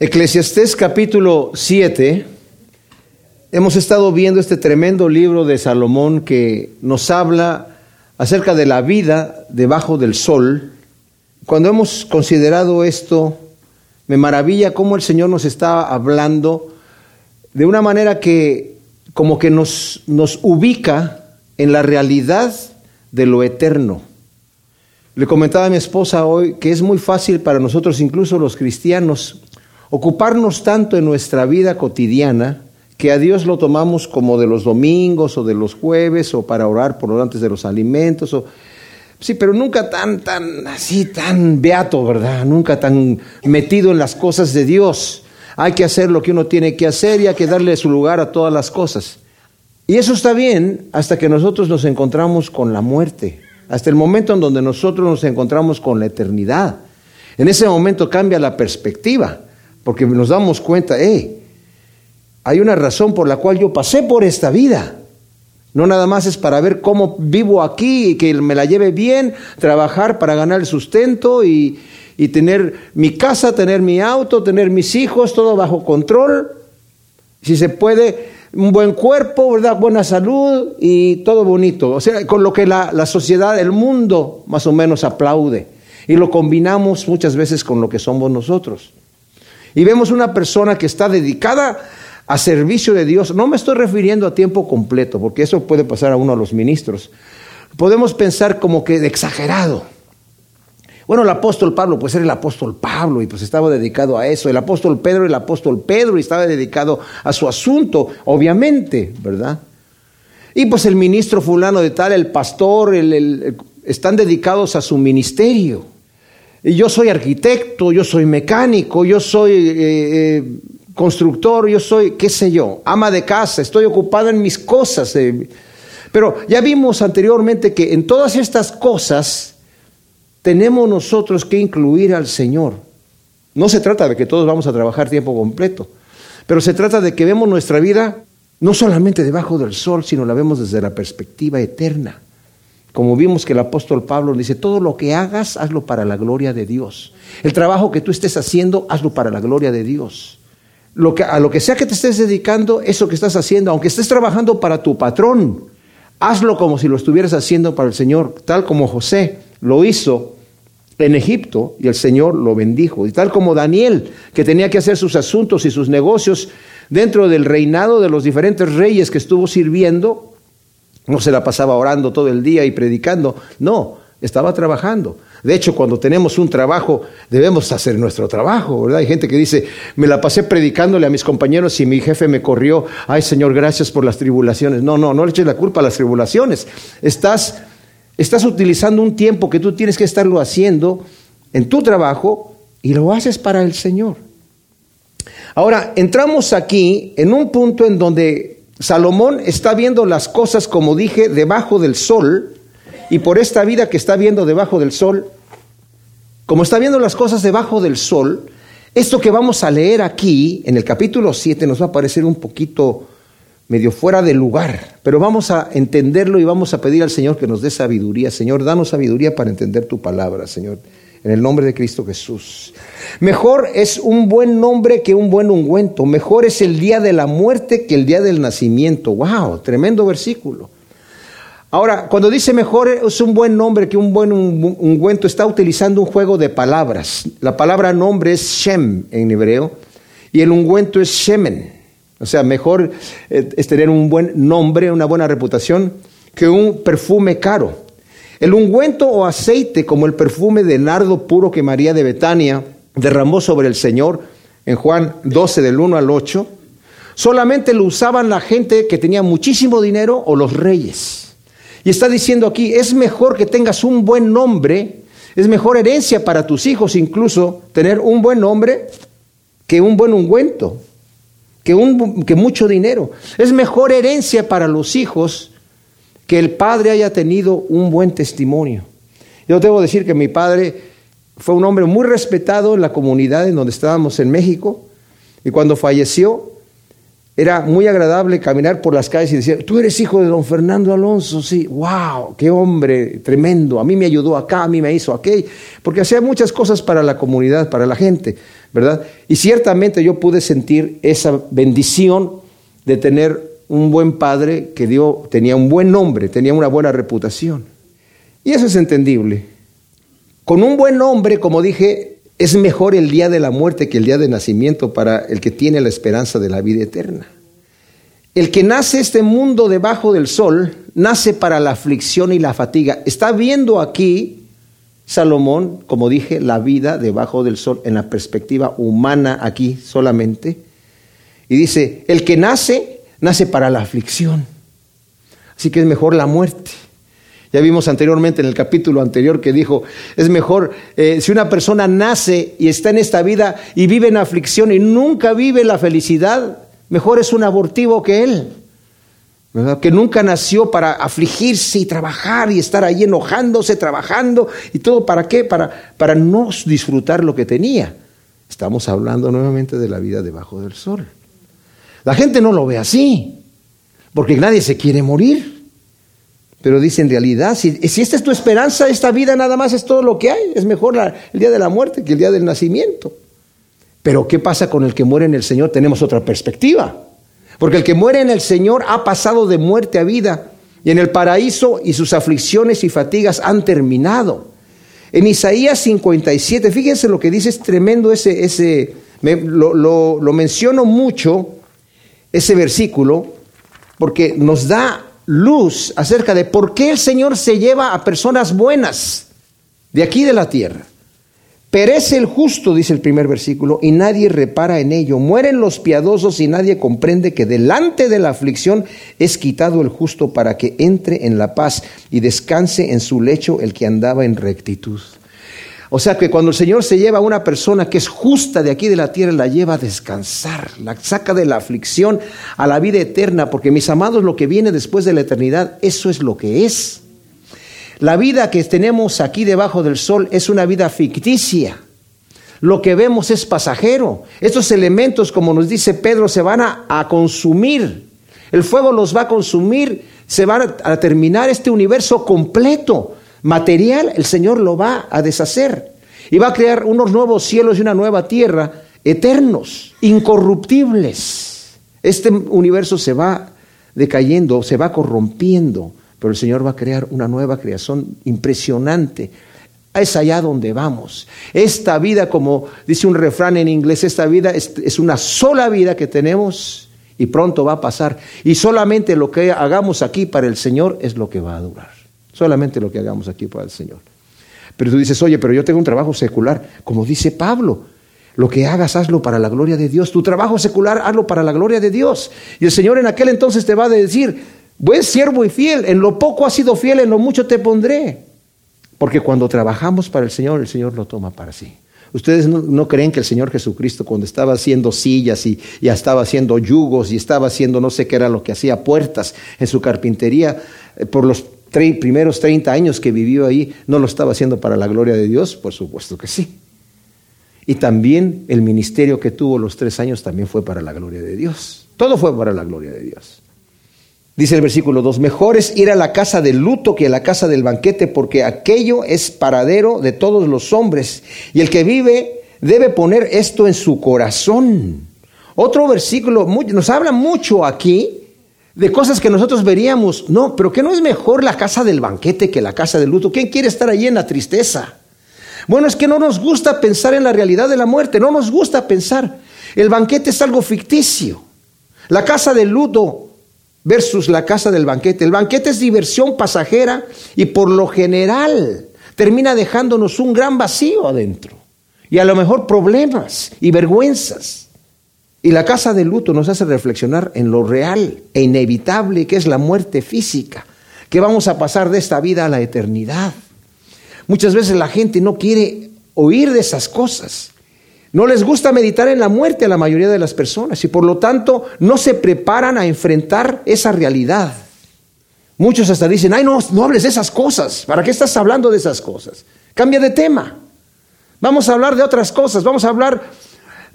Eclesiastés capítulo 7, hemos estado viendo este tremendo libro de Salomón que nos habla acerca de la vida debajo del sol. Cuando hemos considerado esto, me maravilla cómo el Señor nos está hablando de una manera que como que nos, nos ubica en la realidad de lo eterno. Le comentaba a mi esposa hoy que es muy fácil para nosotros, incluso los cristianos, ocuparnos tanto en nuestra vida cotidiana que a Dios lo tomamos como de los domingos o de los jueves o para orar por antes de los alimentos o sí, pero nunca tan tan así tan beato, ¿verdad? Nunca tan metido en las cosas de Dios. Hay que hacer lo que uno tiene que hacer y hay que darle su lugar a todas las cosas. Y eso está bien hasta que nosotros nos encontramos con la muerte, hasta el momento en donde nosotros nos encontramos con la eternidad. En ese momento cambia la perspectiva porque nos damos cuenta, hey, hay una razón por la cual yo pasé por esta vida. No nada más es para ver cómo vivo aquí y que me la lleve bien, trabajar para ganar el sustento y, y tener mi casa, tener mi auto, tener mis hijos, todo bajo control. Si se puede, un buen cuerpo, ¿verdad? buena salud y todo bonito. O sea, con lo que la, la sociedad, el mundo más o menos aplaude. Y lo combinamos muchas veces con lo que somos nosotros y vemos una persona que está dedicada a servicio de Dios, no me estoy refiriendo a tiempo completo, porque eso puede pasar a uno de los ministros. Podemos pensar como que de exagerado. Bueno, el apóstol Pablo, pues era el apóstol Pablo y pues estaba dedicado a eso. El apóstol Pedro, el apóstol Pedro y estaba dedicado a su asunto, obviamente, ¿verdad? Y pues el ministro fulano de tal, el pastor, están dedicados a su ministerio yo soy arquitecto, yo soy mecánico, yo soy eh, eh, constructor, yo soy, qué sé yo, ama de casa, estoy ocupado en mis cosas. Eh. Pero ya vimos anteriormente que en todas estas cosas tenemos nosotros que incluir al Señor. No se trata de que todos vamos a trabajar tiempo completo, pero se trata de que vemos nuestra vida no solamente debajo del sol, sino la vemos desde la perspectiva eterna. Como vimos que el apóstol Pablo dice, todo lo que hagas, hazlo para la gloria de Dios. El trabajo que tú estés haciendo, hazlo para la gloria de Dios. Lo que, a lo que sea que te estés dedicando, eso que estás haciendo, aunque estés trabajando para tu patrón, hazlo como si lo estuvieras haciendo para el Señor, tal como José lo hizo en Egipto y el Señor lo bendijo. Y tal como Daniel, que tenía que hacer sus asuntos y sus negocios dentro del reinado de los diferentes reyes que estuvo sirviendo, no se la pasaba orando todo el día y predicando, no, estaba trabajando. De hecho, cuando tenemos un trabajo, debemos hacer nuestro trabajo, ¿verdad? Hay gente que dice, me la pasé predicándole a mis compañeros y mi jefe me corrió, ay Señor, gracias por las tribulaciones. No, no, no le eches la culpa a las tribulaciones. Estás, estás utilizando un tiempo que tú tienes que estarlo haciendo en tu trabajo y lo haces para el Señor. Ahora, entramos aquí en un punto en donde Salomón está viendo las cosas, como dije, debajo del sol, y por esta vida que está viendo debajo del sol, como está viendo las cosas debajo del sol, esto que vamos a leer aquí, en el capítulo 7, nos va a parecer un poquito medio fuera de lugar, pero vamos a entenderlo y vamos a pedir al Señor que nos dé sabiduría. Señor, danos sabiduría para entender tu palabra, Señor en el nombre de Cristo Jesús. Mejor es un buen nombre que un buen ungüento. Mejor es el día de la muerte que el día del nacimiento. ¡Wow! Tremendo versículo. Ahora, cuando dice mejor es un buen nombre que un buen ungüento, está utilizando un juego de palabras. La palabra nombre es Shem en hebreo y el ungüento es Shemen. O sea, mejor eh, es tener un buen nombre, una buena reputación, que un perfume caro. El ungüento o aceite, como el perfume de nardo puro que María de Betania derramó sobre el Señor en Juan 12 del 1 al 8, solamente lo usaban la gente que tenía muchísimo dinero o los reyes. Y está diciendo aquí, es mejor que tengas un buen nombre, es mejor herencia para tus hijos incluso tener un buen nombre que un buen ungüento, que, un, que mucho dinero. Es mejor herencia para los hijos que el padre haya tenido un buen testimonio. Yo debo decir que mi padre fue un hombre muy respetado en la comunidad en donde estábamos en México y cuando falleció, era muy agradable caminar por las calles y decir, tú eres hijo de don Fernando Alonso, sí, wow, qué hombre tremendo, a mí me ayudó acá, a mí me hizo aquello, porque hacía muchas cosas para la comunidad, para la gente, ¿verdad? Y ciertamente yo pude sentir esa bendición de tener un buen padre que dio, tenía un buen nombre, tenía una buena reputación. Y eso es entendible. Con un buen nombre, como dije, es mejor el día de la muerte que el día de nacimiento para el que tiene la esperanza de la vida eterna. El que nace este mundo debajo del sol, nace para la aflicción y la fatiga. Está viendo aquí Salomón, como dije, la vida debajo del sol en la perspectiva humana aquí solamente. Y dice, el que nace, nace para la aflicción. Así que es mejor la muerte. Ya vimos anteriormente en el capítulo anterior que dijo, es mejor eh, si una persona nace y está en esta vida y vive en aflicción y nunca vive la felicidad, mejor es un abortivo que él. Que nunca nació para afligirse y trabajar y estar ahí enojándose, trabajando y todo. ¿Para qué? Para, para no disfrutar lo que tenía. Estamos hablando nuevamente de la vida debajo del sol. La gente no lo ve así, porque nadie se quiere morir. Pero dice en realidad, si, esta es tu esperanza, esta vida nada más es todo lo que hay, es mejor el día de la muerte que el día del nacimiento. Pero ¿qué pasa con el que muere en el Señor? Tenemos otra perspectiva. Porque el que muere en el Señor ha pasado de muerte a vida y en el paraíso y sus aflicciones y fatigas han terminado. En Isaías 57, fíjense lo que dice, es tremendo ese, ese lo, lo menciono mucho, ese versículo, porque nos da luz acerca de por qué el Señor se lleva a personas buenas de aquí de la tierra. Perece el justo, dice el primer versículo, y nadie repara en ello. Mueren los piadosos y nadie comprende que delante de la aflicción es quitado el justo para que entre en la paz y descanse en su lecho el que andaba en rectitud. O sea que cuando el Señor se lleva a una persona que es justa de aquí de la tierra, la lleva a descansar, la saca de la aflicción a la vida eterna, porque mis amados, lo que viene después de la eternidad, eso es lo que es. La vida que tenemos aquí debajo del sol es una vida ficticia. Lo que vemos es pasajero. Estos elementos, como nos dice Pedro, se van a, consumir. El fuego los va a consumir, se va a terminar este universo completo material, el Señor lo va a deshacer y va a crear unos nuevos cielos y una nueva tierra eternos, incorruptibles. Este universo se va decayendo, se va corrompiendo, pero el Señor va a crear una nueva creación impresionante. Es allá donde vamos. Esta vida, como dice un refrán en inglés, esta vida es, una sola vida que tenemos y pronto va a pasar. Y solamente lo que hagamos aquí para el Señor es lo que va a durar. Solamente lo que hagamos aquí para el Señor. Pero tú dices, oye, pero yo tengo un trabajo secular. Como dice Pablo, lo que hagas, hazlo para la gloria de Dios. Tu trabajo secular, hazlo para la gloria de Dios. Y el Señor en aquel entonces te va a decir, buen siervo y fiel, en lo poco has sido fiel, en lo mucho te pondré. Porque cuando trabajamos para el Señor, el Señor lo toma para sí. Ustedes no, creen que el Señor Jesucristo, cuando estaba haciendo sillas y ya estaba haciendo yugos y estaba haciendo no sé qué era lo que hacía, puertas en su carpintería, eh, por los primeros 30 años que vivió ahí, ¿no lo estaba haciendo para la gloria de Dios? Por supuesto que sí. Y también el ministerio que tuvo los tres años también fue para la gloria de Dios. Todo fue para la gloria de Dios. Dice el versículo 2, mejor es ir a la casa del luto que a la casa del banquete, porque aquello es paradero de todos los hombres. Y el que vive debe poner esto en su corazón. Otro versículo, nos habla mucho aquí de cosas que nosotros veríamos. No, pero que no es mejor la casa del banquete que la casa del luto. ¿Quién quiere estar allí en la tristeza? Bueno, es que no nos gusta pensar en la realidad de la muerte, no nos gusta pensar. El banquete es algo ficticio. La casa del luto versus la casa del banquete. El banquete es diversión pasajera y por lo general termina dejándonos un gran vacío adentro. Y a lo mejor problemas y vergüenzas. Y la casa de luto nos hace reflexionar en lo real e inevitable que es la muerte física, que vamos a pasar de esta vida a la eternidad. Muchas veces la gente no quiere oír de esas cosas. No les gusta meditar en la muerte a la mayoría de las personas y por lo tanto no se preparan a enfrentar esa realidad. Muchos hasta dicen, ay, no, no hables de esas cosas. ¿Para qué estás hablando de esas cosas? Cambia de tema. Vamos a hablar de otras cosas. Vamos a hablar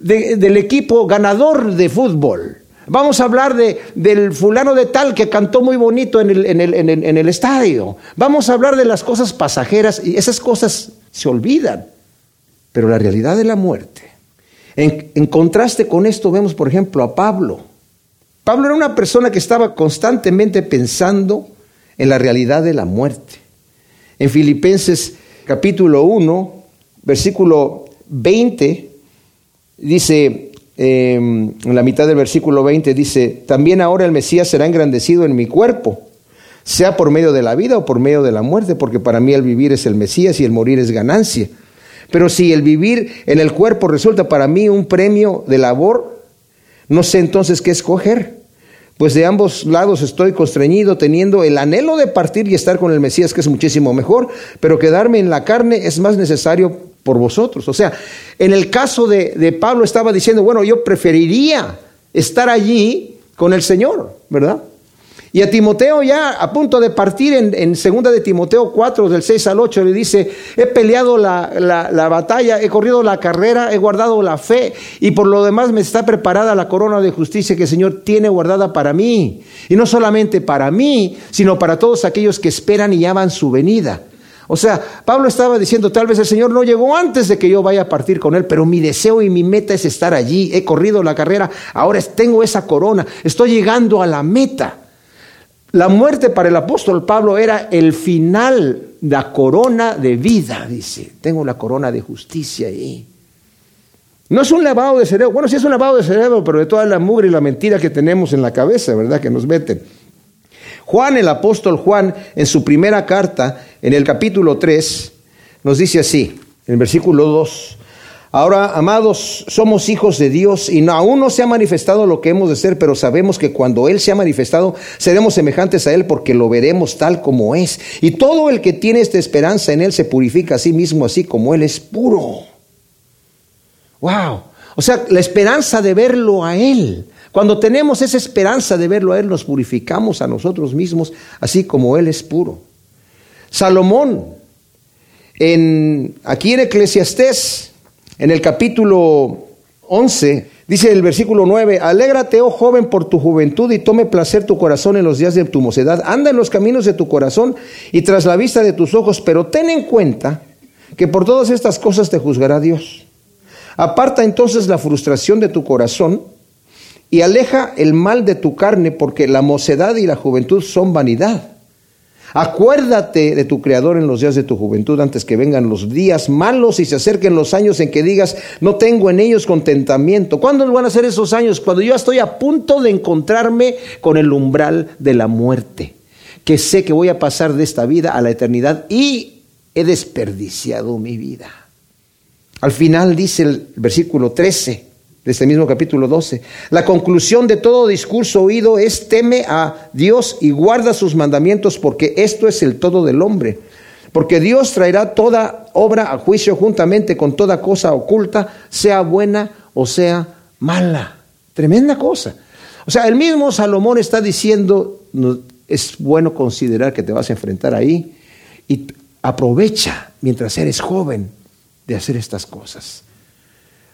del equipo ganador de fútbol. Vamos a hablar de, del fulano de tal que cantó muy bonito en el, en, el, en el estadio. Vamos a hablar de las cosas pasajeras y esas cosas se olvidan. Pero la realidad de la muerte. En, en, contraste con esto vemos, por ejemplo, a Pablo. Pablo era una persona que estaba constantemente pensando en la realidad de la muerte. En Filipenses capítulo 1, versículo 20, dice, em, en la mitad del versículo 20, dice, también ahora el Mesías será engrandecido en mi cuerpo, sea por medio de la vida o por medio de la muerte, porque para mí el vivir es el Mesías y el morir es ganancia. Pero si el vivir en el cuerpo resulta para mí un premio de labor, no sé entonces qué escoger pues de ambos lados estoy constreñido, teniendo el anhelo de partir y estar con el Mesías, que es muchísimo mejor, pero quedarme en la carne es más necesario por vosotros. O sea, en el caso de, de Pablo estaba diciendo, bueno, yo preferiría estar allí con el Señor, ¿verdad? Y a Timoteo ya a punto de partir en, en segunda de Timoteo 4, del 6 al 8, le dice, he peleado la, la, batalla, he corrido la carrera, he guardado la fe y por lo demás me está preparada la corona de justicia que el Señor tiene guardada para mí. Y no solamente para mí, sino para todos aquellos que esperan y aman su venida. O sea, Pablo estaba diciendo, tal vez el Señor no llegó antes de que yo vaya a partir con Él, pero mi deseo y mi meta es estar allí. He corrido la carrera, ahora tengo esa corona, estoy llegando a la meta. La muerte para el apóstol Pablo era el final, la corona de vida, dice. Tengo la corona de justicia ahí. No es un lavado de cerebro. Bueno, sí es un lavado de cerebro, pero de toda la mugre y la mentira que tenemos en la cabeza, ¿verdad? Que nos meten. Juan, el apóstol Juan, en su primera carta, en el capítulo 3, nos dice así, en el versículo 2, Ahora, amados, somos hijos de Dios y aún no se ha manifestado lo que hemos de ser, pero sabemos que cuando Él se ha manifestado, seremos semejantes a Él porque lo veremos tal como es. Y todo el que tiene esta esperanza en Él se purifica a sí mismo así como Él es puro. ¡Wow! O sea, la esperanza de verlo a Él. Cuando tenemos esa esperanza de verlo a Él, nos purificamos a nosotros mismos así como Él es puro. Salomón, en, aquí en Eclesiastés, en el capítulo 11, dice el versículo 9, alégrate, oh joven, por tu juventud y tome placer tu corazón en los días de tu mocedad. Anda en los caminos de tu corazón y tras la vista de tus ojos, pero ten en cuenta que por todas estas cosas te juzgará Dios. Aparta entonces la frustración de tu corazón y aleja el mal de tu carne, porque la mocedad y la juventud son vanidad. Acuérdate de tu Creador en los días de tu juventud antes que vengan los días malos y se acerquen los años en que digas, no tengo en ellos contentamiento. ¿Cuándo van a ser esos años? Cuando yo estoy a punto de encontrarme con el umbral de la muerte, que sé que voy a pasar de esta vida a la eternidad y he desperdiciado mi vida. Al final dice el versículo 13, de este mismo capítulo 12. La conclusión de todo discurso oído es teme a Dios y guarda sus mandamientos porque esto es el todo del hombre. Porque Dios traerá toda obra a juicio juntamente con toda cosa oculta, sea buena o sea mala. Tremenda cosa. O sea, el mismo Salomón está diciendo, es bueno considerar que te vas a enfrentar ahí y aprovecha mientras eres joven de hacer estas cosas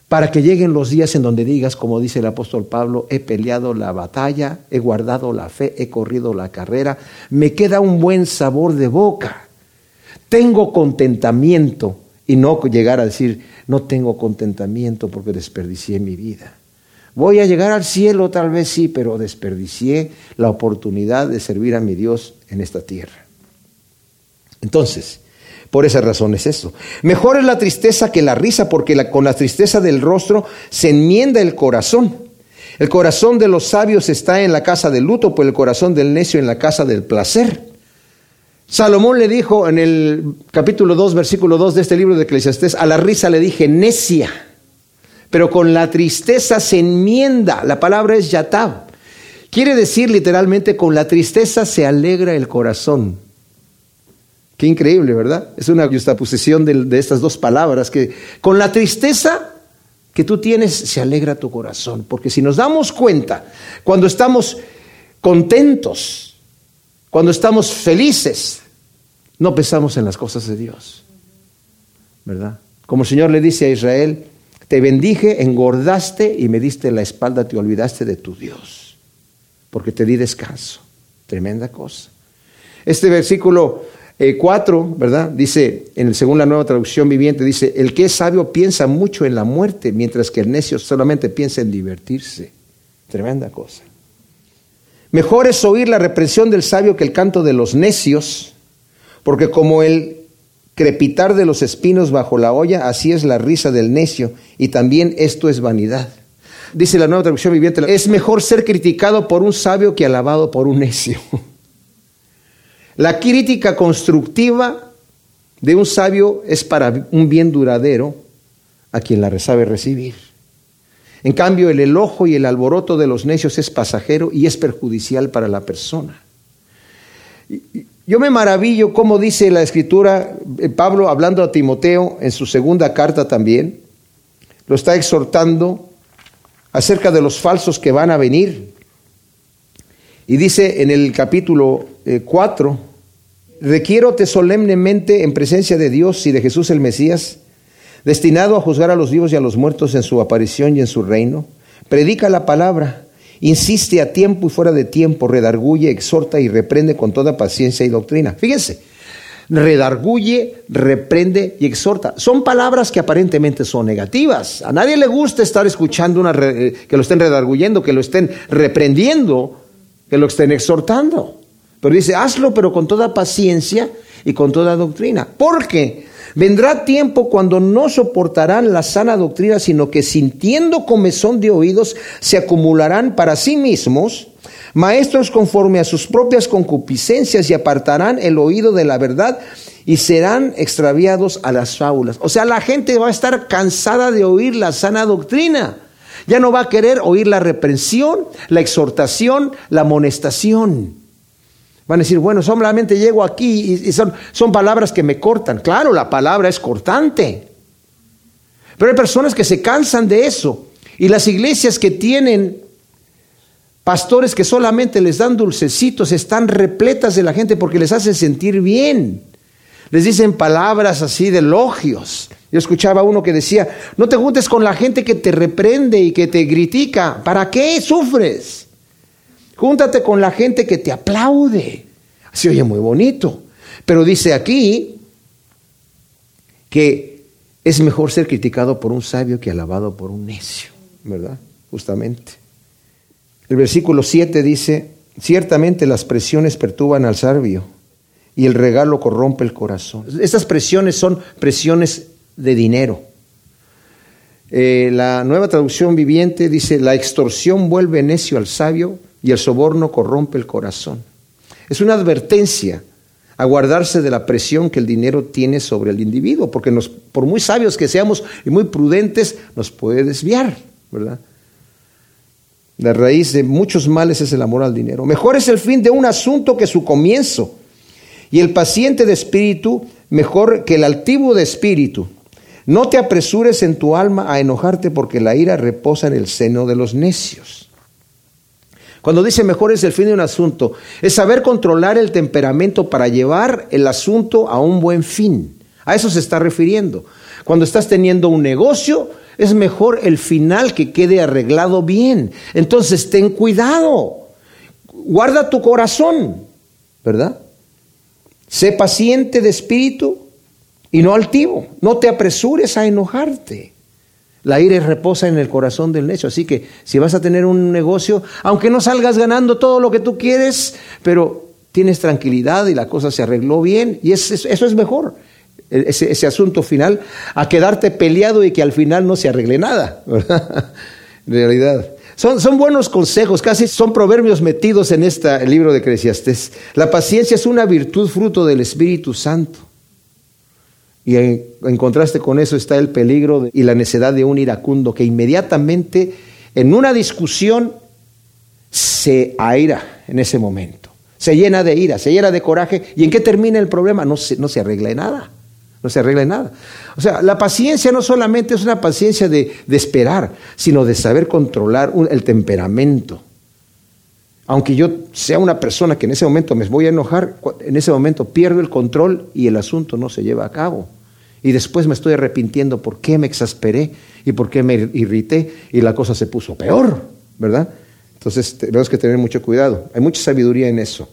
para que lleguen los días en donde digas, como dice el apóstol Pablo, he peleado la batalla, he guardado la fe, he corrido la carrera, me queda un buen sabor de boca, tengo contentamiento y no llegar a decir, no tengo contentamiento porque desperdicié mi vida. Voy a llegar al cielo tal vez sí, pero desperdicié la oportunidad de servir a mi Dios en esta tierra. Entonces, por esa razón es eso. Mejor es la tristeza que la risa, porque con la tristeza del rostro se enmienda el corazón. El corazón de los sabios está en la casa del luto, pero el corazón del necio en la casa del placer. Salomón le dijo en el capítulo 2, versículo 2 de este libro de Eclesiastés, a la risa le dije necia, pero con la tristeza se enmienda. La palabra es yatab. Quiere decir literalmente, con la tristeza se alegra el corazón. Qué increíble, ¿verdad? Es una justaposición de, estas dos palabras que con la tristeza que tú tienes se alegra tu corazón. Porque si nos damos cuenta, cuando estamos contentos, cuando estamos felices, no pensamos en las cosas de Dios. ¿Verdad? Como el Señor le dice a Israel, Te bendije, engordaste y me diste la espalda, te olvidaste de tu Dios, porque te di descanso. Tremenda cosa. Este versículo 4, eh, ¿verdad? Dice, en, según la nueva traducción viviente, dice, el que es sabio piensa mucho en la muerte, mientras que el necio solamente piensa en divertirse. Tremenda cosa. Mejor es oír la reprensión del sabio que el canto de los necios, porque como el crepitar de los espinos bajo la olla, así es la risa del necio, y también esto es vanidad. Dice la nueva traducción viviente, es mejor ser criticado por un sabio que alabado por un necio. La crítica constructiva de un sabio es para un bien duradero a quien la sabe recibir. En cambio, el elogio y el alboroto de los necios es pasajero y es perjudicial para la persona. Yo me maravillo cómo dice la escritura, eh, Pablo hablando a Timoteo en su segunda carta también, lo está exhortando acerca de los falsos que van a venir. Y dice en el capítulo 4, eh, requiérote solemnemente en presencia de Dios y de Jesús el Mesías, destinado a juzgar a los vivos y a los muertos en su aparición y en su reino. Predica la palabra insiste a tiempo y fuera de tiempo, redarguye, exhorta y reprende con toda paciencia y doctrina. Fíjense, redarguye, reprende y exhorta. Son palabras que aparentemente son negativas. A nadie le gusta estar escuchando una eh, que lo estén redarguyendo, que lo estén reprendiendo, que lo estén exhortando. Pero dice, hazlo pero con toda paciencia y con toda doctrina. ¿Por qué? Vendrá tiempo cuando no soportarán la sana doctrina, sino que sintiendo comezón de oídos, se acumularán para sí mismos maestros conforme a sus propias concupiscencias y apartarán el oído de la verdad y serán extraviados a las fábulas. O sea, la gente va a estar cansada de oír la sana doctrina. Ya no va a querer oír la reprensión, la exhortación, la amonestación. Van a decir, bueno, solamente llego aquí y, son, son palabras que me cortan. Claro, la palabra es cortante. Pero hay personas que se cansan de eso. Y las iglesias que tienen pastores que solamente les dan dulcecitos están repletas de la gente porque les hacen sentir bien. Les dicen palabras así de elogios. Yo escuchaba uno que decía, no te juntes con la gente que te reprende y que te critica. ¿Para qué sufres? Júntate con la gente que te aplaude. Se oye muy bonito. Pero dice aquí que es mejor ser criticado por un sabio que alabado por un necio, ¿verdad? Justamente. El versículo 7 dice, ciertamente las presiones perturban al sabio y el regalo corrompe el corazón. Estas presiones son presiones de dinero. Eh, la nueva traducción viviente dice, la extorsión vuelve necio al sabio y el soborno corrompe el corazón. Es una advertencia a guardarse de la presión que el dinero tiene sobre el individuo, porque por muy sabios que seamos y muy prudentes, nos puede desviar, ¿verdad? La raíz de muchos males es el amor al dinero. Mejor es el fin de un asunto que su comienzo. Y el paciente de espíritu mejor que el altivo de espíritu. No te apresures en tu alma a enojarte porque la ira reposa en el seno de los necios. Cuando dice mejor es el fin de un asunto, es saber controlar el temperamento para llevar el asunto a un buen fin. A eso se está refiriendo. Cuando estás teniendo un negocio, es mejor el final que quede arreglado bien. Entonces, ten cuidado. Guarda tu corazón, ¿verdad? Sé paciente de espíritu y no altivo. No te apresures a enojarte. La ira reposa en el corazón del necio. Así que si vas a tener un negocio, aunque no salgas ganando todo lo que tú quieres, pero tienes tranquilidad y la cosa se arregló bien, y eso es mejor, ese, ese, asunto final, a quedarte peleado y que al final no se arregle nada. En realidad. Son, son, buenos consejos, casi son proverbios metidos en este libro de Eclesiastés. La paciencia es una virtud fruto del Espíritu Santo. Y en, contraste con eso está el peligro y la necedad de un iracundo que inmediatamente en una discusión se aira en ese momento. Se llena de ira, se llena de coraje. ¿Y en qué termina el problema? No se, no se arregla nada. No se arregla nada. O sea, la paciencia no solamente es una paciencia de, esperar, sino de saber controlar el temperamento. Aunque yo sea una persona que en ese momento me voy a enojar, en ese momento pierdo el control y el asunto no se lleva a cabo. Y después me estoy arrepintiendo por qué me exasperé y por qué me irrité y la cosa se puso peor, ¿verdad? Entonces tenemos que tener mucho cuidado. Hay mucha sabiduría en eso.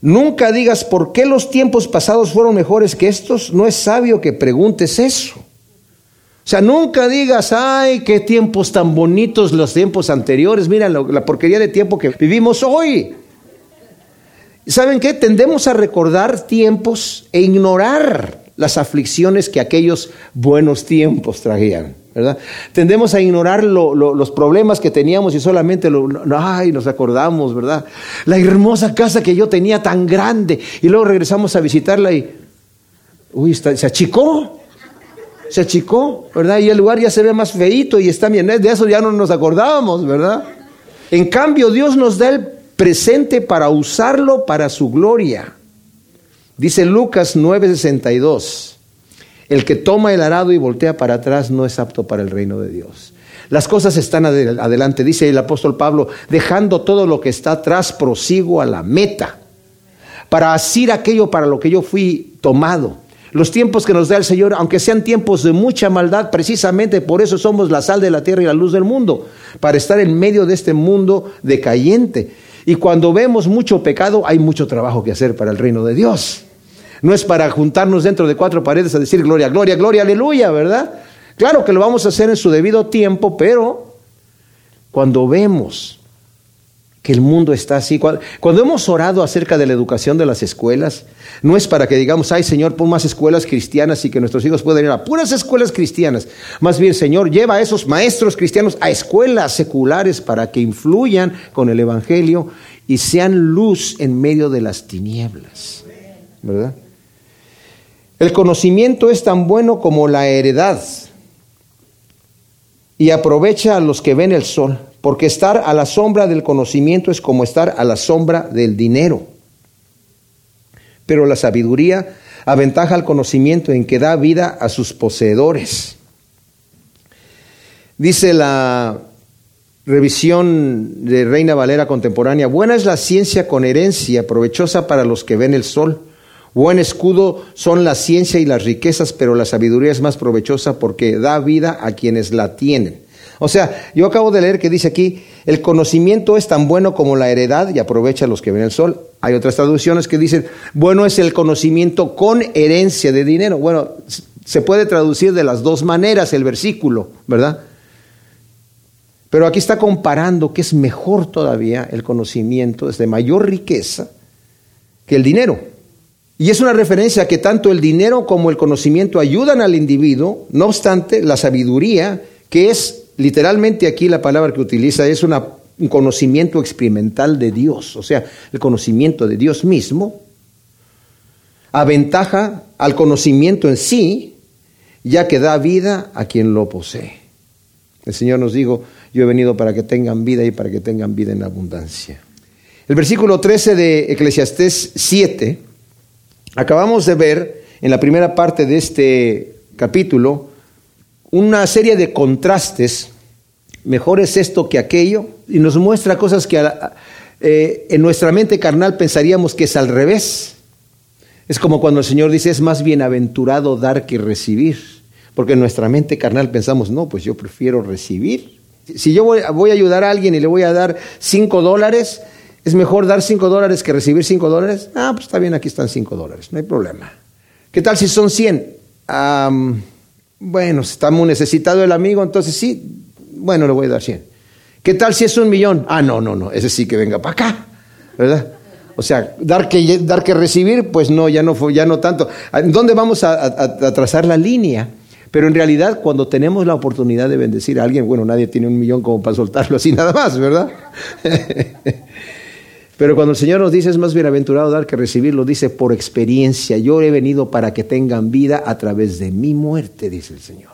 Nunca digas por qué los tiempos pasados fueron mejores que estos. No es sabio que preguntes eso. O sea, nunca digas, ay, qué tiempos tan bonitos los tiempos anteriores. Mira la porquería de tiempo que vivimos hoy. ¿Saben qué? Tendemos a recordar tiempos e ignorar las aflicciones que aquellos buenos tiempos traían. ¿verdad? Tendemos a ignorar los problemas que teníamos y solamente lo, ay, nos acordamos, ¿verdad? La hermosa casa que yo tenía tan grande y luego regresamos a visitarla y, uy, se achicó, se achicó, ¿verdad? Y el lugar ya se ve más feito y está bien, de eso ya no nos acordábamos, ¿verdad? En cambio, Dios nos da el presente para usarlo para su gloria. Dice Lucas 9:62. El que toma el arado y voltea para atrás no es apto para el reino de Dios. Las cosas están adelante, dice el apóstol Pablo, dejando todo lo que está atrás, prosigo a la meta, para asir aquello para lo que yo fui tomado. Los tiempos que nos da el Señor, aunque sean tiempos de mucha maldad, precisamente por eso somos la sal de la tierra y la luz del mundo, para estar en medio de este mundo decayente. Y cuando vemos mucho pecado, hay mucho trabajo que hacer para el reino de Dios. No es para juntarnos dentro de cuatro paredes a decir gloria, gloria, gloria, aleluya, ¿verdad? Claro que lo vamos a hacer en su debido tiempo, pero cuando vemos que el mundo está así, cuando, hemos orado acerca de la educación de las escuelas, no es para que digamos, ay Señor, pon más escuelas cristianas y que nuestros hijos puedan ir a puras escuelas cristianas. Más bien, Señor, lleva a esos maestros cristianos a escuelas seculares para que influyan con el Evangelio y sean luz en medio de las tinieblas. ¿Verdad? El conocimiento es tan bueno como la heredad y aprovecha a los que ven el sol, porque estar a la sombra del conocimiento es como estar a la sombra del dinero. Pero la sabiduría aventaja al conocimiento en que da vida a sus poseedores. Dice la revisión de Reina Valera contemporánea, buena es la ciencia con herencia, provechosa para los que ven el sol Buen escudo son la ciencia y las riquezas, pero la sabiduría es más provechosa porque da vida a quienes la tienen. O sea, yo acabo de leer que dice aquí, el conocimiento es tan bueno como la heredad y aprovecha los que ven el sol. Hay otras traducciones que dicen, bueno es el conocimiento con herencia de dinero. Bueno, se puede traducir de las dos maneras el versículo, ¿verdad? Pero aquí está comparando que es mejor todavía el conocimiento, es de mayor riqueza que el dinero. Y es una referencia a que tanto el dinero como el conocimiento ayudan al individuo, no obstante, la sabiduría, que es literalmente aquí la palabra que utiliza, es un conocimiento experimental de Dios, o sea, el conocimiento de Dios mismo, aventaja al conocimiento en sí, ya que da vida a quien lo posee. El Señor nos dijo, yo he venido para que tengan vida y para que tengan vida en abundancia. El versículo 13 de Eclesiastés 7 Acabamos de ver en la primera parte de este capítulo una serie de contrastes, mejor es esto que aquello, y nos muestra cosas que eh, en nuestra mente carnal pensaríamos que es al revés. Es como cuando el Señor dice, es más bienaventurado dar que recibir, porque en nuestra mente carnal pensamos, no, pues yo prefiero recibir. Si yo voy, a ayudar a alguien y le voy a dar cinco dólares, ¿Es mejor dar cinco dólares que recibir cinco dólares? Ah, pues está bien, aquí están cinco dólares, no hay problema. ¿Qué tal si son cien? Bueno, está muy necesitado el amigo, entonces sí, bueno, le voy a dar cien. ¿Qué tal si es un millón? Ah, no, no, no, ese sí que venga para acá, ¿verdad? O sea, dar que, dar que recibir, pues no, ya no, fue, ya no tanto. ¿Dónde vamos a, a trazar la línea? Pero en realidad, cuando tenemos la oportunidad de bendecir a alguien, bueno, nadie tiene un millón como para soltarlo así nada más, ¿verdad? Pero cuando el Señor nos dice es más bienaventurado dar que recibir, lo dice por experiencia. Yo he venido para que tengan vida a través de mi muerte, dice el Señor.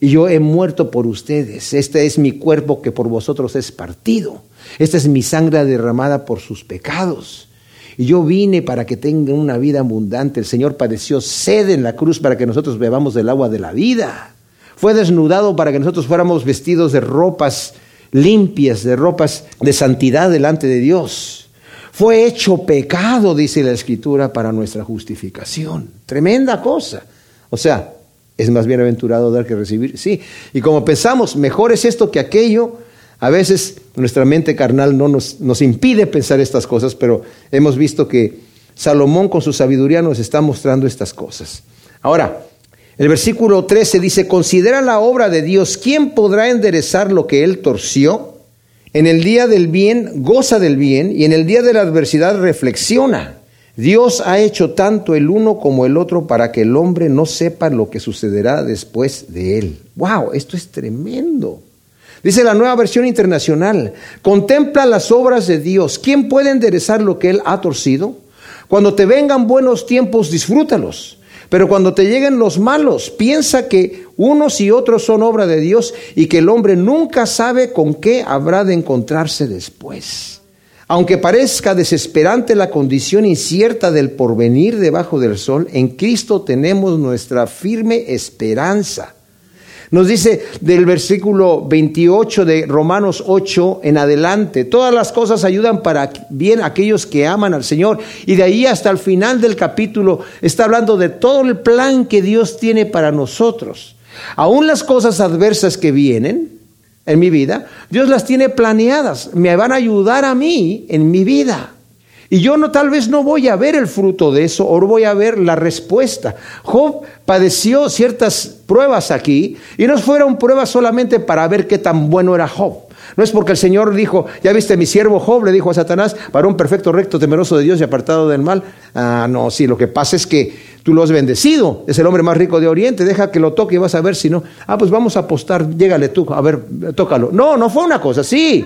Y yo he muerto por ustedes. Este es mi cuerpo que por vosotros es partido. Esta es mi sangre derramada por sus pecados. Y yo vine para que tengan una vida abundante. El Señor padeció sed en la cruz para que nosotros bebamos del agua de la vida. Fue desnudado para que nosotros fuéramos vestidos de ropas limpias, de ropas de santidad delante de Dios fue hecho pecado, dice la Escritura, para nuestra justificación. Tremenda cosa. O sea, es más bienaventurado dar que recibir. Sí, y como pensamos, mejor es esto que aquello, a veces nuestra mente carnal no nos, nos impide pensar estas cosas, pero hemos visto que Salomón con su sabiduría nos está mostrando estas cosas. Ahora, el versículo 13 dice, considera la obra de Dios, ¿quién podrá enderezar lo que él torció? En el día del bien goza del bien y en el día de la adversidad reflexiona. Dios ha hecho tanto el uno como el otro para que el hombre no sepa lo que sucederá después de él. ¡Wow! Esto es tremendo. Dice la nueva versión internacional, contempla las obras de Dios. ¿Quién puede enderezar lo que él ha torcido? Cuando te vengan buenos tiempos, disfrútalos. Pero cuando te lleguen los malos, piensa que unos y otros son obra de Dios y que el hombre nunca sabe con qué habrá de encontrarse después. Aunque parezca desesperante la condición incierta del porvenir debajo del sol, en Cristo tenemos nuestra firme esperanza. Nos dice del versículo 28 de Romanos 8 en adelante, todas las cosas ayudan para bien a aquellos que aman al Señor. Y de ahí hasta el final del capítulo está hablando de todo el plan que Dios tiene para nosotros. Aún las cosas adversas que vienen en mi vida, Dios las tiene planeadas, me van a ayudar a mí en mi vida. Y yo no tal vez no voy a ver el fruto de eso o voy a ver la respuesta. Job padeció ciertas pruebas aquí y no fueron pruebas solamente para ver qué tan bueno era Job. No es porque el Señor dijo, ya viste mi siervo Job, le dijo a Satanás, para un perfecto, recto, temeroso de Dios y apartado del mal. Ah, no, sí, lo que pasa es que tú lo has bendecido, es el hombre más rico de Oriente, deja que lo toque y vas a ver si no. Ah, pues vamos a apostar, llégale tú, a ver, tócalo. No, no fue una cosa, sí.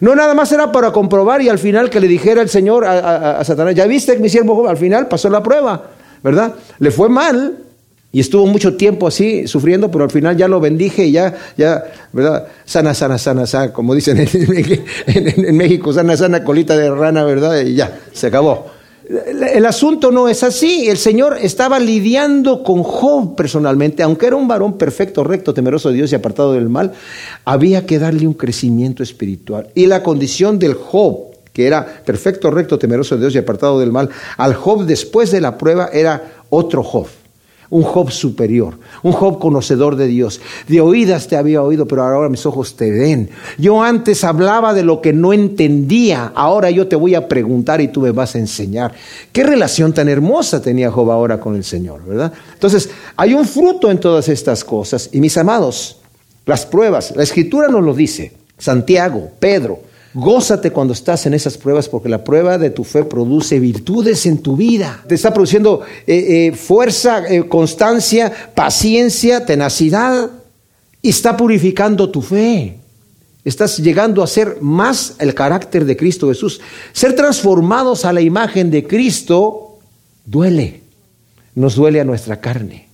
No nada más era para comprobar y al final que le dijera el Señor a, Satanás, ya viste mi siervo al final pasó la prueba, ¿verdad? Le fue mal y estuvo mucho tiempo así sufriendo, pero al final ya lo bendije y ya, ya, ¿verdad? Sana, sana, sana, sana, como dicen en México, sana, sana, colita de rana, ¿verdad? Y ya, se acabó. El asunto no es así. El Señor estaba lidiando con Job personalmente, aunque era un varón perfecto, recto, temeroso de Dios y apartado del mal, había que darle un crecimiento espiritual. Y la condición del Job, que era perfecto, recto, temeroso de Dios y apartado del mal, al Job después de la prueba era otro Job un Job superior, un Job conocedor de Dios. De oídas te había oído, pero ahora mis ojos te ven. Yo antes hablaba de lo que no entendía, ahora yo te voy a preguntar y tú me vas a enseñar. Qué relación tan hermosa tenía Job ahora con el Señor, ¿verdad? Entonces, hay un fruto en todas estas cosas. Y mis amados, las pruebas, la escritura nos lo dice, Santiago, Pedro, Gózate cuando estás en esas pruebas porque la prueba de tu fe produce virtudes en tu vida. Te está produciendo eh, eh, fuerza, eh, constancia, paciencia, tenacidad y está purificando tu fe. Estás llegando a ser más el carácter de Cristo Jesús. Ser transformados a la imagen de Cristo duele. Nos duele a nuestra carne,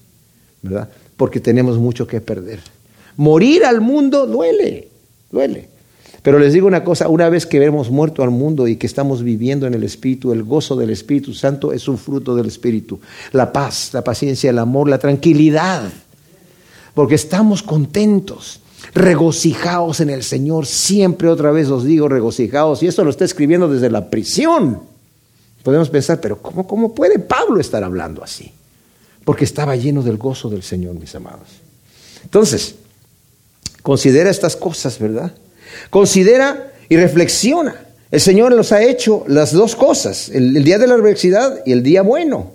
¿verdad? Porque tenemos mucho que perder. Morir al mundo duele, duele. Pero les digo una cosa, una vez que hemos muerto al mundo y que estamos viviendo en el Espíritu, el gozo del Espíritu Santo es un fruto del Espíritu. La paz, la paciencia, el amor, la tranquilidad. Porque estamos contentos, regocijados en el Señor. Siempre otra vez os digo regocijados. Y esto lo está escribiendo desde la prisión. Podemos pensar, pero ¿cómo, cómo puede Pablo estar hablando así? Porque estaba lleno del gozo del Señor, mis amados. Entonces, considera estas cosas, ¿verdad? Considera y reflexiona. El Señor nos ha hecho las dos cosas, el, día de la adversidad y el día bueno.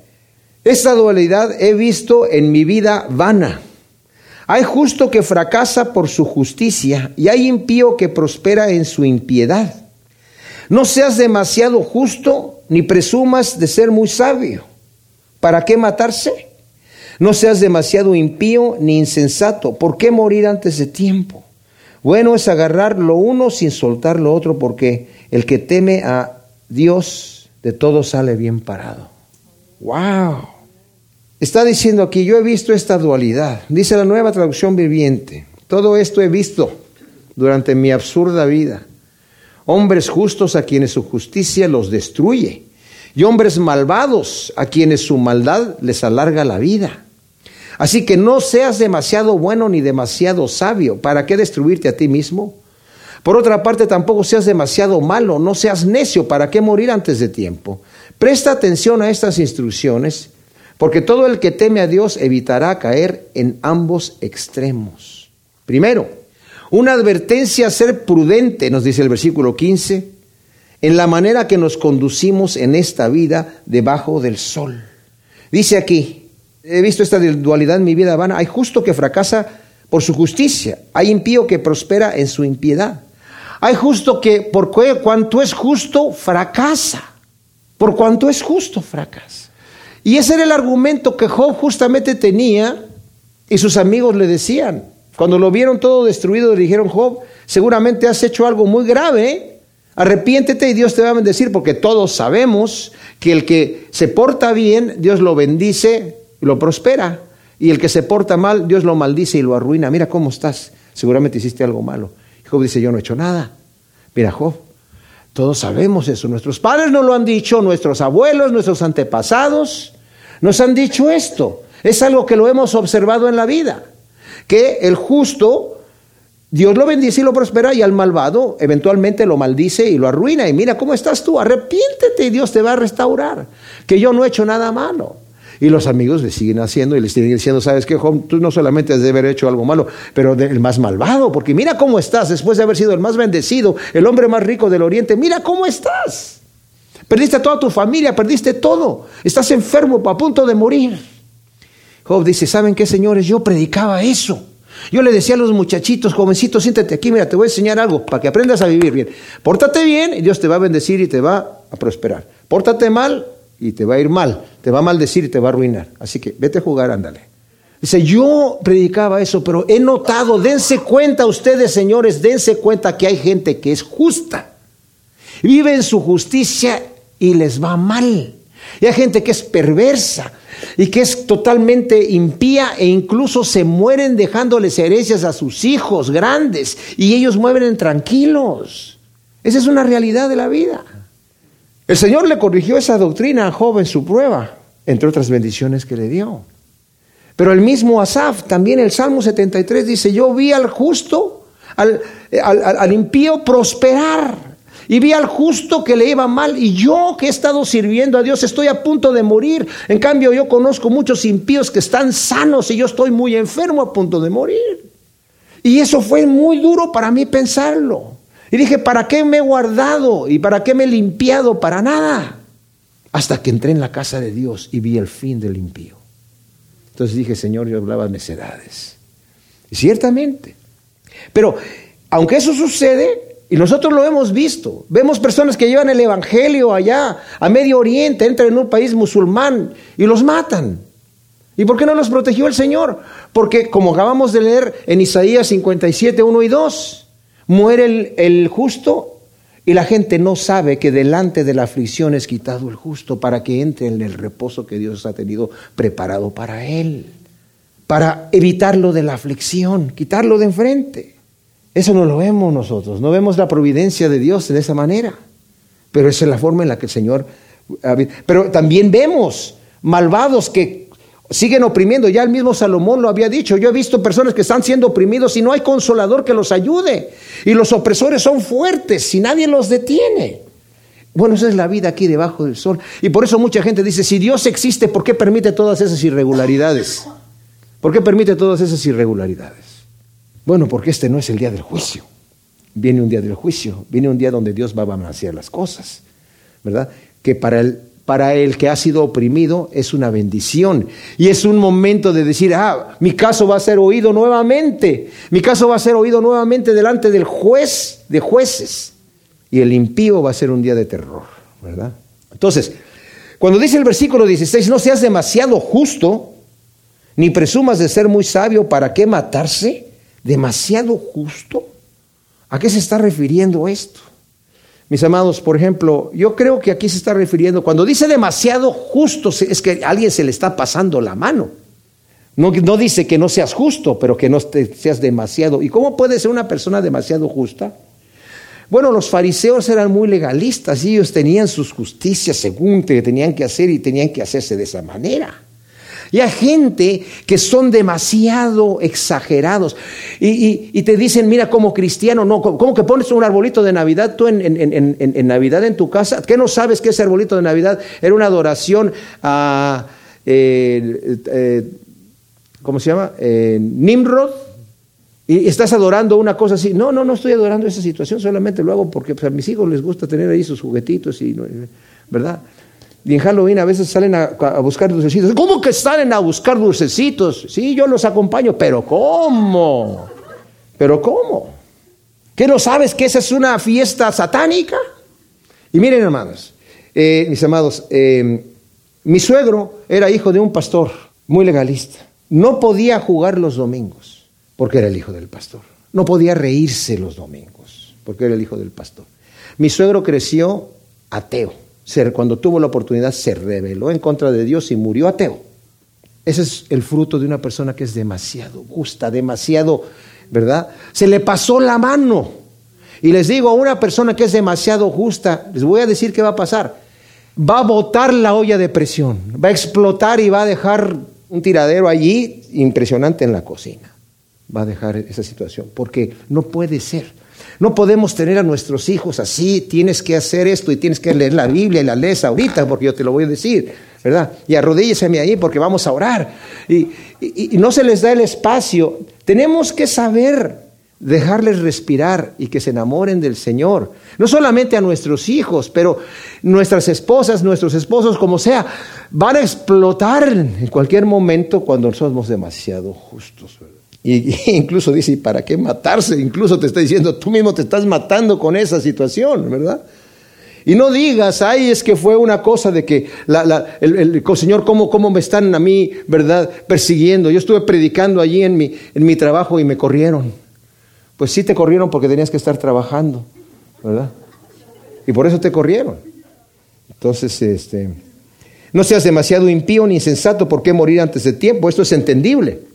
Esta dualidad he visto en mi vida vana. Hay justo que fracasa por su justicia y hay impío que prospera en su impiedad. No seas demasiado justo ni presumas de ser muy sabio. ¿Para qué matarse? No seas demasiado impío ni insensato. ¿Por qué morir antes de tiempo? Bueno es agarrar lo uno sin soltar lo otro, porque el que teme a Dios de todo sale bien parado. ¡Wow! Está diciendo aquí, yo he visto esta dualidad. Dice la nueva traducción viviente. Todo esto he visto durante mi absurda vida. Hombres justos a quienes su justicia los destruye y hombres malvados a quienes su maldad les alarga la vida. Así que no seas demasiado bueno ni demasiado sabio. ¿Para qué destruirte a ti mismo? Por otra parte, tampoco seas demasiado malo, no seas necio, ¿para qué morir antes de tiempo? Presta atención a estas instrucciones, porque todo el que teme a Dios evitará caer en ambos extremos. Primero, una advertencia a ser prudente, nos dice el versículo 15, en la manera que nos conducimos en esta vida debajo del sol. Dice aquí, he visto esta dualidad en mi vida vana, hay justo que fracasa por su justicia, hay impío que prospera en su impiedad. Hay justo que por cuanto es justo, fracasa. Por cuanto es justo, fracasa. Y ese era el argumento que Job justamente tenía y sus amigos le decían. Cuando lo vieron todo destruido, le dijeron, Job, seguramente has hecho algo muy grave. Arrepiéntete y Dios te va a bendecir porque todos sabemos que el que se porta bien, Dios lo bendice lo prospera. Y el que se porta mal, Dios lo maldice y lo arruina. Mira cómo estás. Seguramente hiciste algo malo. Job dice, yo no he hecho nada. Mira, Job, todos sabemos eso. Nuestros padres nos lo han dicho, nuestros abuelos, nuestros antepasados nos han dicho esto. Es algo que lo hemos observado en la vida. Que el justo, Dios lo bendice y lo prospera y al malvado eventualmente lo maldice y lo arruina. Y mira cómo estás tú, arrepiéntete y Dios te va a restaurar. Que yo no he hecho nada malo. Y los amigos le siguen haciendo y le siguen diciendo, ¿sabes qué, Job? Tú no solamente has de haber hecho algo malo, pero el más malvado, porque mira cómo estás después de haber sido el más bendecido, el hombre más rico del oriente, mira cómo estás. Perdiste toda tu familia, perdiste todo. Estás enfermo, a punto de morir. Job dice, ¿saben qué, señores? Yo predicaba eso. Yo le decía a los muchachitos, jovencitos, siéntate aquí, mira, te voy a enseñar algo para que aprendas a vivir bien. Pórtate bien y Dios te va a bendecir y te va a prosperar. Pórtate mal y te va a ir mal, te va a maldecir y te va a arruinar. Así que vete a jugar, ándale. Dice, yo predicaba eso, pero he notado, dense cuenta ustedes, señores, dense cuenta que hay gente que es justa, vive en su justicia y les va mal. Y hay gente que es perversa y que es totalmente impía e incluso se mueren dejándoles herencias a sus hijos grandes y ellos mueren tranquilos. Esa es una realidad de la vida. El Señor le corrigió esa doctrina a Job en su prueba, entre otras bendiciones que le dio. Pero el mismo Asaf, también el Salmo 73 dice, yo vi al justo, al, al, impío prosperar. Y vi al justo que le iba mal. Y yo que he estado sirviendo a Dios estoy a punto de morir. En cambio yo conozco muchos impíos que están sanos y yo estoy muy enfermo a punto de morir. Y eso fue muy duro para mí pensarlo. Y dije, ¿para qué me he guardado? ¿Y para qué me he limpiado? Para nada. Hasta que entré en la casa de Dios y vi el fin del impío. Entonces dije, Señor, yo hablaba necedades. Y ciertamente. Pero, aunque eso sucede, y nosotros lo hemos visto, vemos personas que llevan el Evangelio allá, a Medio Oriente, entran en un país musulmán y los matan. ¿Y por qué no los protegió el Señor? Porque, como acabamos de leer en Isaías 57, 1 y 2, Muere el, justo y la gente no sabe que delante de la aflicción es quitado el justo para que entre en el reposo que Dios ha tenido preparado para él, para evitarlo de la aflicción, quitarlo de enfrente. Eso no lo vemos nosotros, no vemos la providencia de Dios de esa manera, pero esa es la forma en la que el Señor... Pero también vemos malvados que siguen oprimiendo. Ya el mismo Salomón lo había dicho. Yo he visto personas que están siendo oprimidos y no hay consolador que los ayude. Y los opresores son fuertes y nadie los detiene. Bueno, esa es la vida aquí debajo del sol. Y por eso mucha gente dice, si Dios existe, ¿por qué permite todas esas irregularidades? ¿Por qué permite todas esas irregularidades? Bueno, porque este no es el día del juicio. Viene un día del juicio, viene un día donde Dios va a balancear las cosas, ¿verdad? Que para el para el que ha sido oprimido es una bendición. Y es un momento de decir, ah, mi caso va a ser oído nuevamente. Mi caso va a ser oído nuevamente delante del juez de jueces. Y el impío va a ser un día de terror, ¿verdad? Entonces, cuando dice el versículo 16, no seas demasiado justo, ni presumas de ser muy sabio, ¿para qué matarse? ¿Demasiado justo? ¿A qué se está refiriendo esto? Mis amados, por ejemplo, yo creo que aquí se está refiriendo, cuando dice demasiado justo, es que a alguien se le está pasando la mano. No, no dice que no seas justo, pero que no seas demasiado. ¿Y cómo puede ser una persona demasiado justa? Bueno, los fariseos eran muy legalistas y ellos tenían sus justicias según que tenían que hacer y tenían que hacerse de esa manera. Y hay gente que son demasiado exagerados y, te dicen, mira, como cristiano, no, ¿cómo que pones un arbolito de Navidad tú en, Navidad en tu casa? ¿Qué no sabes que ese arbolito de Navidad era una adoración a, eh, eh, ¿cómo se llama? Eh, Nimrod. Y estás adorando una cosa así. No, no, no estoy adorando esa situación, solamente lo hago porque pues, a mis hijos les gusta tener ahí sus juguetitos, y, ¿verdad? Y en Halloween a veces salen a, buscar dulcecitos. ¿Cómo que salen a buscar dulcecitos? Sí, yo los acompaño, pero ¿cómo? ¿Pero cómo? ¿Qué no sabes que esa es una fiesta satánica? Y miren, hermanos, eh, mis amados, eh, mi suegro era hijo de un pastor muy legalista. No podía jugar los domingos porque era el hijo del pastor. No podía reírse los domingos porque era el hijo del pastor. Mi suegro creció ateo cuando tuvo la oportunidad, se rebeló en contra de Dios y murió ateo. Ese es el fruto de una persona que es demasiado justa, demasiado, ¿verdad? Se le pasó la mano. Y les digo, a una persona que es demasiado justa, les voy a decir qué va a pasar. Va a botar la olla de presión, va a explotar y va a dejar un tiradero allí impresionante en la cocina. Va a dejar esa situación, porque no puede ser. No podemos tener a nuestros hijos así, tienes que hacer esto y tienes que leer la Biblia y la lees ahorita porque yo te lo voy a decir, ¿verdad? Y arrodílleseme ahí porque vamos a orar. Y, no se les da el espacio. Tenemos que saber dejarles respirar y que se enamoren del Señor. No solamente a nuestros hijos, pero nuestras esposas, nuestros esposos, como sea, van a explotar en cualquier momento cuando somos demasiado justos. ¿verdad? Y, incluso dice, para qué matarse? Incluso te está diciendo, tú mismo te estás matando con esa situación, ¿verdad? Y no digas, ay, es que fue una cosa de que el, Señor, ¿cómo, ¿cómo me están a mí, verdad, persiguiendo? Yo estuve predicando allí en mi, en mi trabajo y me corrieron. Pues sí te corrieron porque tenías que estar trabajando, ¿verdad? Y por eso te corrieron. Entonces, este, no seas demasiado impío ni insensato, ¿por qué morir antes de tiempo? Esto es entendible.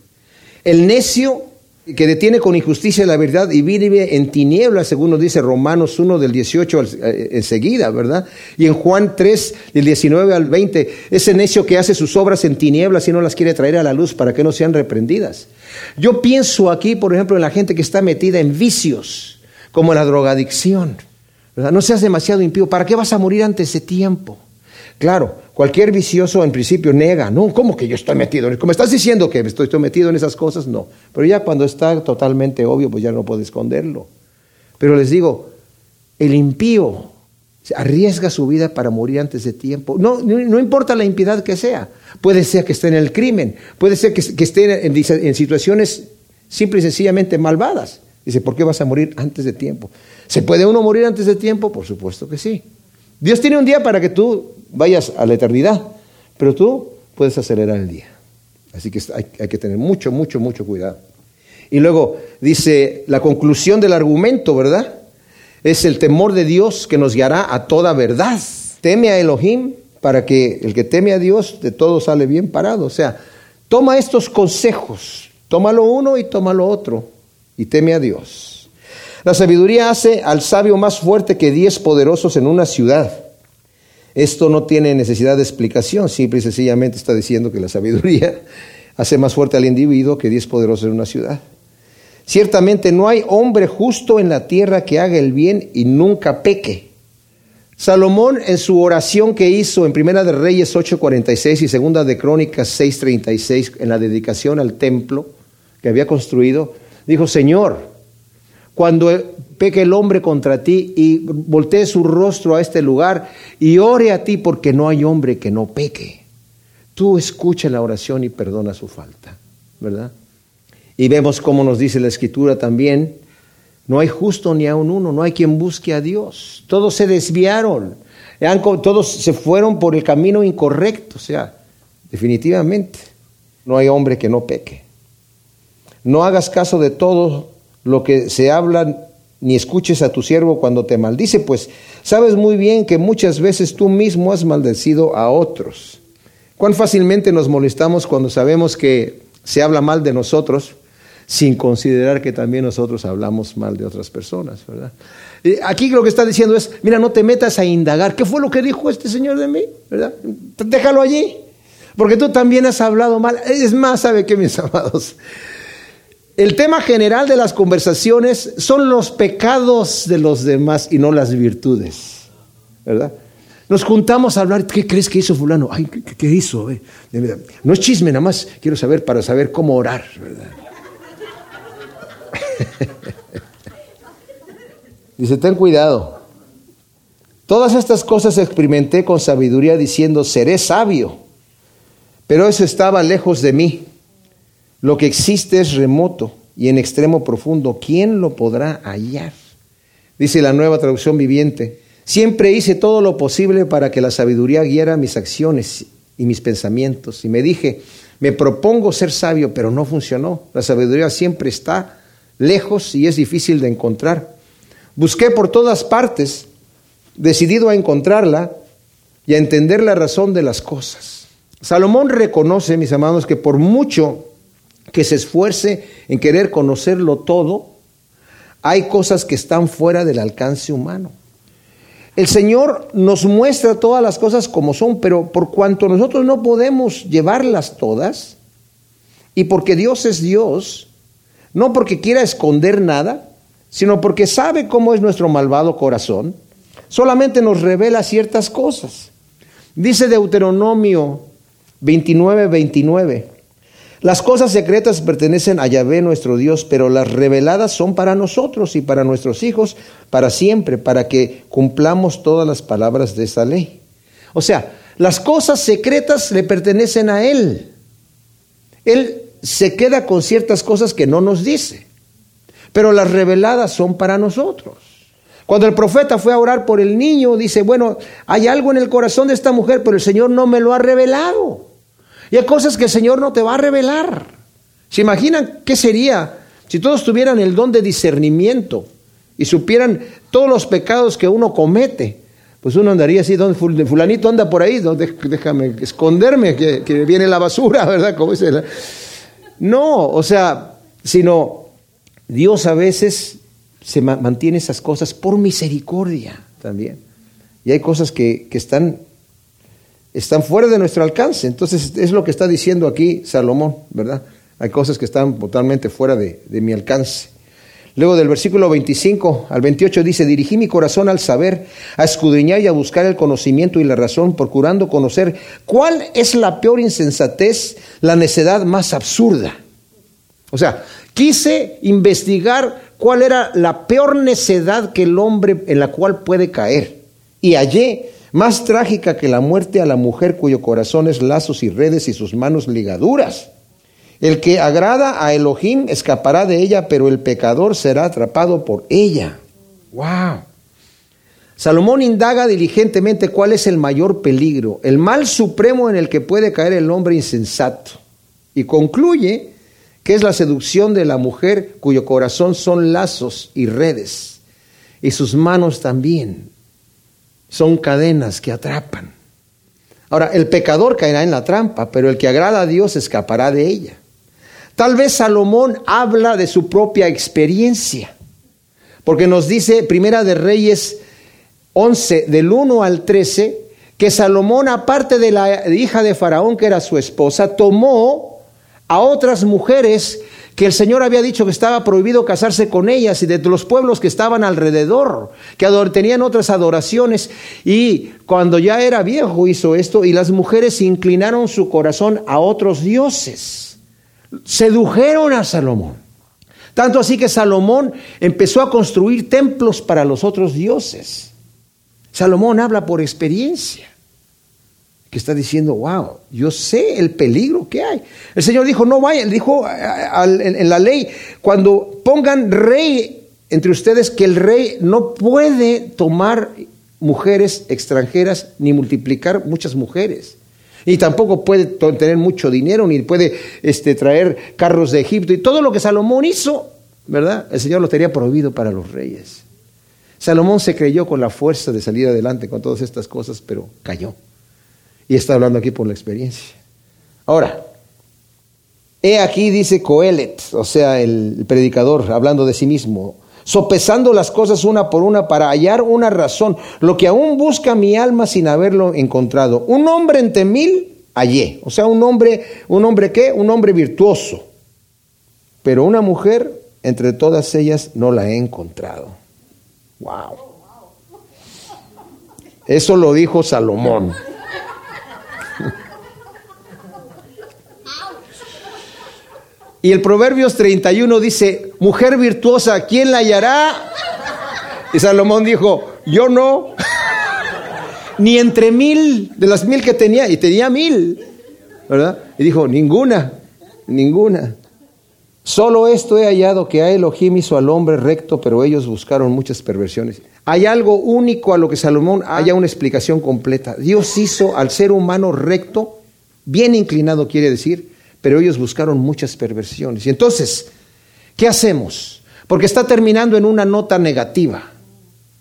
El necio que detiene con injusticia la verdad y vive en tinieblas, según nos dice Romanos 1 del 18 eh, enseguida, ¿verdad? Y en Juan 3 del 19 al 20, ese necio que hace sus obras en tinieblas y no las quiere traer a la luz para que no sean reprendidas. Yo pienso aquí, por ejemplo, en la gente que está metida en vicios, como la drogadicción, ¿verdad? No seas demasiado impío, ¿para qué vas a morir antes de tiempo? Claro, cualquier vicioso en principio nega, no, ¿cómo que yo estoy metido? en Como estás diciendo que estoy, estoy metido en esas cosas, no. Pero ya cuando está totalmente obvio, pues ya no puede esconderlo. Pero les digo, el impío arriesga su vida para morir antes de tiempo. No, no, importa la impiedad que sea. Puede ser que esté en el crimen, puede ser que, esté en, en, situaciones simple y sencillamente malvadas. Dice, ¿por qué vas a morir antes de tiempo? ¿Se puede uno morir antes de tiempo? Por supuesto que sí. Dios tiene un día para que tú vayas a la eternidad, pero tú puedes acelerar el día. Así que hay, que tener mucho, mucho, mucho cuidado. Y luego dice la conclusión del argumento, ¿verdad? Es el temor de Dios que nos guiará a toda verdad. Teme a Elohim para que el que teme a Dios de todo sale bien parado. O sea, toma estos consejos, tómalo uno y tómalo otro y teme a Dios. La sabiduría hace al sabio más fuerte que diez poderosos en una ciudad. Esto no tiene necesidad de explicación, simple y sencillamente está diciendo que la sabiduría hace más fuerte al individuo que diez poderosos en una ciudad. Ciertamente no hay hombre justo en la tierra que haga el bien y nunca peque. Salomón en su oración que hizo en Primera de Reyes 8:46 y Segunda de Crónicas 6:36 en la dedicación al templo que había construido, dijo, "Señor, cuando peque el hombre contra ti y voltee su rostro a este lugar y ore a ti porque no hay hombre que no peque. Tú escucha la oración y perdona su falta, ¿verdad? Y vemos cómo nos dice la escritura también, no hay justo ni aun uno, no hay quien busque a Dios. Todos se desviaron, todos se fueron por el camino incorrecto, o sea, definitivamente, no hay hombre que no peque. No hagas caso de todo lo que se habla, ni escuches a tu siervo cuando te maldice, pues sabes muy bien que muchas veces tú mismo has maldecido a otros. Cuán fácilmente nos molestamos cuando sabemos que se habla mal de nosotros sin considerar que también nosotros hablamos mal de otras personas, ¿verdad? Aquí lo que está diciendo es, mira, no te metas a indagar, ¿qué fue lo que dijo este señor de mí? ¿verdad? Déjalo allí. Porque tú también has hablado mal. Es más, ¿sabe qué, mis amados? El tema general de las conversaciones son los pecados de los demás y no las virtudes. ¿Verdad? Nos juntamos a hablar, ¿qué crees que hizo fulano? Ay, ¿qué, hizo? Eh, no es chisme, nada más quiero saber para saber cómo orar, ¿verdad? Dice, ten cuidado. Todas estas cosas experimenté con sabiduría diciendo, seré sabio. Pero eso estaba lejos de mí. Lo que existe es remoto y en extremo profundo. ¿Quién lo podrá hallar? Dice la nueva traducción viviente. Siempre hice todo lo posible para que la sabiduría guiara mis acciones y mis pensamientos. Y me dije, me propongo ser sabio, pero no funcionó. La sabiduría siempre está lejos y es difícil de encontrar. Busqué por todas partes, decidido a encontrarla y a entender la razón de las cosas. Salomón reconoce, mis amados, que por mucho que se esfuerce en querer conocerlo todo, hay cosas que están fuera del alcance humano. El Señor nos muestra todas las cosas como son, pero por cuanto nosotros no podemos llevarlas todas, y porque Dios es Dios, no porque quiera esconder nada, sino porque sabe cómo es nuestro malvado corazón, solamente nos revela ciertas cosas. Dice Deuteronomio 29, 29. Las cosas secretas pertenecen a Yahvé nuestro Dios, pero las reveladas son para nosotros y para nuestros hijos para siempre, para que cumplamos todas las palabras de esa ley. O sea, las cosas secretas le pertenecen a Él. Él se queda con ciertas cosas que no nos dice, pero las reveladas son para nosotros. Cuando el profeta fue a orar por el niño, dice, bueno, hay algo en el corazón de esta mujer, pero el Señor no me lo ha revelado. Y hay cosas que el Señor no te va a revelar. ¿Se imaginan qué sería si todos tuvieran el don de discernimiento y supieran todos los pecados que uno comete? Pues uno andaría así, donde fulanito anda por ahí, déjame esconderme, que, viene la basura, ¿verdad? Como dice No, o sea, sino Dios a veces se mantiene esas cosas por misericordia también. Y hay cosas que, que están están fuera de nuestro alcance. Entonces es lo que está diciendo aquí Salomón, ¿verdad? Hay cosas que están totalmente fuera de, mi alcance. Luego del versículo 25 al 28 dice, dirigí mi corazón al saber, a escudriñar y a buscar el conocimiento y la razón, procurando conocer cuál es la peor insensatez, la necedad más absurda. O sea, quise investigar cuál era la peor necedad que el hombre en la cual puede caer. Y hallé más trágica que la muerte a la mujer cuyo corazón es lazos y redes y sus manos ligaduras. El que agrada a Elohim escapará de ella, pero el pecador será atrapado por ella. ¡Wow! Salomón indaga diligentemente cuál es el mayor peligro, el mal supremo en el que puede caer el hombre insensato. Y concluye que es la seducción de la mujer cuyo corazón son lazos y redes, y sus manos también son cadenas que atrapan. Ahora, el pecador caerá en la trampa, pero el que agrada a Dios escapará de ella. Tal vez Salomón habla de su propia experiencia, porque nos dice Primera de Reyes 11, del 1 al 13, que Salomón, aparte de la hija de Faraón, que era su esposa, tomó a otras mujeres que el Señor había dicho que estaba prohibido casarse con ellas y de los pueblos que estaban alrededor, que tenían otras adoraciones. Y cuando ya era viejo hizo esto y las mujeres inclinaron su corazón a otros dioses. Sedujeron a Salomón. Tanto así que Salomón empezó a construir templos para los otros dioses. Salomón habla por experiencia que está diciendo, wow, yo sé el peligro que hay. El Señor dijo, no vayan, dijo en la ley, cuando pongan rey entre ustedes, que el rey no puede tomar mujeres extranjeras ni multiplicar muchas mujeres. Y tampoco puede tener mucho dinero, ni puede este, traer carros de Egipto. Y todo lo que Salomón hizo, ¿verdad? El Señor lo tenía prohibido para los reyes. Salomón se creyó con la fuerza de salir adelante con todas estas cosas, pero cayó. Y está hablando aquí por la experiencia. Ahora, he aquí dice Coelet, o sea, el predicador, hablando de sí mismo, sopesando las cosas una por una para hallar una razón, lo que aún busca mi alma sin haberlo encontrado. Un hombre entre mil hallé. O sea, un hombre, un hombre qué? Un hombre virtuoso. Pero una mujer entre todas ellas no la he encontrado. Wow. Eso lo dijo Salomón. Y el Proverbios 31 dice, mujer virtuosa, ¿quién la hallará? Y Salomón dijo, yo no, ni entre mil, de las mil que tenía, y tenía mil, ¿verdad? Y dijo, ninguna, ninguna. Solo esto he hallado que a Elohim hizo al hombre recto, pero ellos buscaron muchas perversiones. Hay algo único a lo que Salomón haya una explicación completa. Dios hizo al ser humano recto, bien inclinado quiere decir, pero ellos buscaron muchas perversiones. Y entonces, ¿qué hacemos? Porque está terminando en una nota negativa,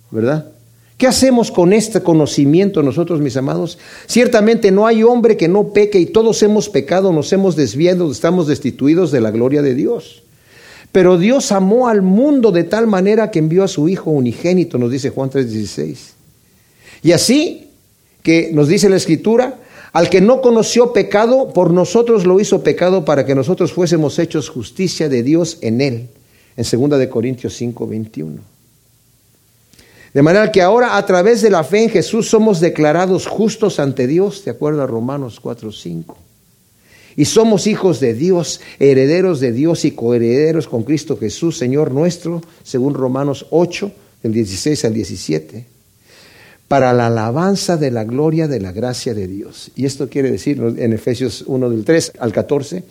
¿verdad? ¿Qué hacemos con este conocimiento nosotros, mis amados? Ciertamente no hay hombre que no peque y todos hemos pecado, nos hemos desviado, estamos destituidos de la gloria de Dios. Pero Dios amó al mundo de tal manera que envió a su Hijo unigénito, nos dice Juan 3:16. Y así que nos dice la Escritura, al que no conoció pecado, por nosotros lo hizo pecado para que nosotros fuésemos hechos justicia de Dios en él. En 2 de Corintios 5, 21. De manera que ahora a través de la fe en Jesús somos declarados justos ante Dios, de acuerdo a Romanos 4, 5. Y somos hijos de Dios, herederos de Dios y coherederos con Cristo Jesús, Señor nuestro, según Romanos 8, del 16 al 17 para la alabanza de la gloria de la gracia de Dios. Y esto quiere decir en Efesios 1 del 3 al 14,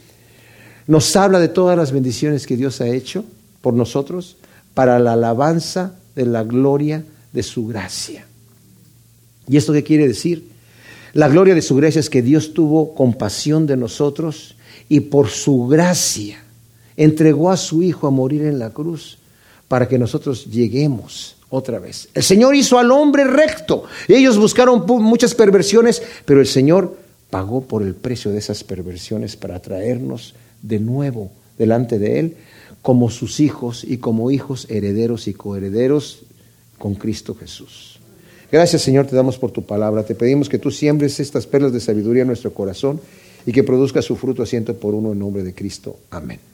nos habla de todas las bendiciones que Dios ha hecho por nosotros para la alabanza de la gloria de su gracia. ¿Y esto qué quiere decir? La gloria de su gracia es que Dios tuvo compasión de nosotros y por su gracia entregó a su Hijo a morir en la cruz para que nosotros lleguemos otra vez. El Señor hizo al hombre recto. Ellos buscaron muchas perversiones, pero el Señor pagó por el precio de esas perversiones para traernos de nuevo delante de Él como sus hijos y como hijos herederos y coherederos con Cristo Jesús. Gracias Señor, te damos por tu palabra. Te pedimos que tú siembres estas perlas de sabiduría en nuestro corazón y que produzca su fruto asiento por uno en nombre de Cristo. Amén.